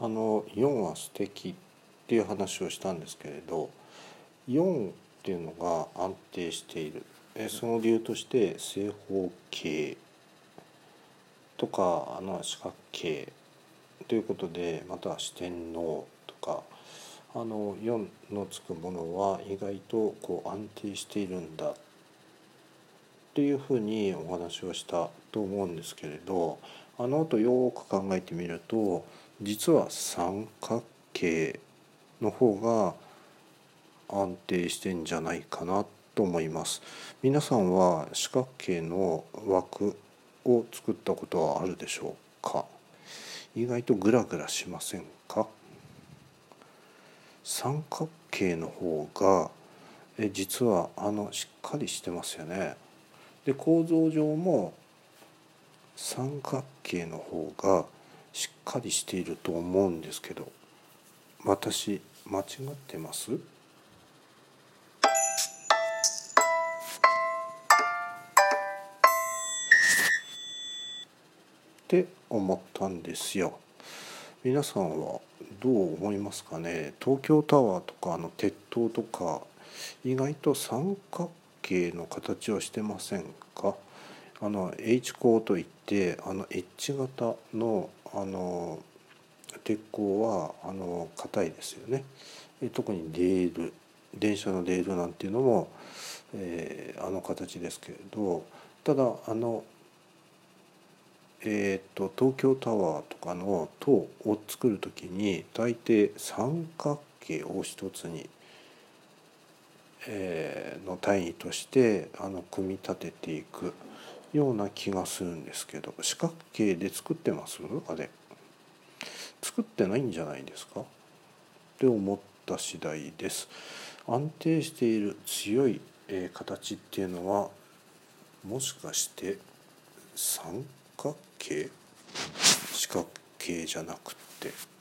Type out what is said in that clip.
あの4は素敵っていう話をしたんですけれど4っていうのが安定している。その理由として正方形とかあの四角形ということでまた四天王とかあの4のつくものは意外とこう安定しているんだっていうふうにお話をしたと思うんですけれどあの後よく考えてみると実は三角形の方が安定してんじゃないかなと思います。皆さんは四角形の枠を作ったことはあるでしょうか？意外とグラグラしませんか？三角形の方がえ実はあのしっかりしてますよね。で構造上も三角形の方がしっかりしていると思うんですけど私間違ってます？って思ったんですよ。皆さんはどう思いますかね？東京タワーとかあの鉄塔とか意外と三角形の形をしてませんか？あの H 鋼といってあのエッジ型のあの鉄鋼はあの硬いですよね。特にレール電車のレールなんていうのも、えー、あの形ですけれどただあのえーと、東京タワーとかの塔を作る時に大抵三角形を一つに、えー、の単位としてあの組み立てていく。ような気がするんですけど四角形で作ってます？あれ。作ってないんじゃないですか？って思った次第です。安定している強い、え、形っていうのはもしかして三角形？四角形じゃなくって。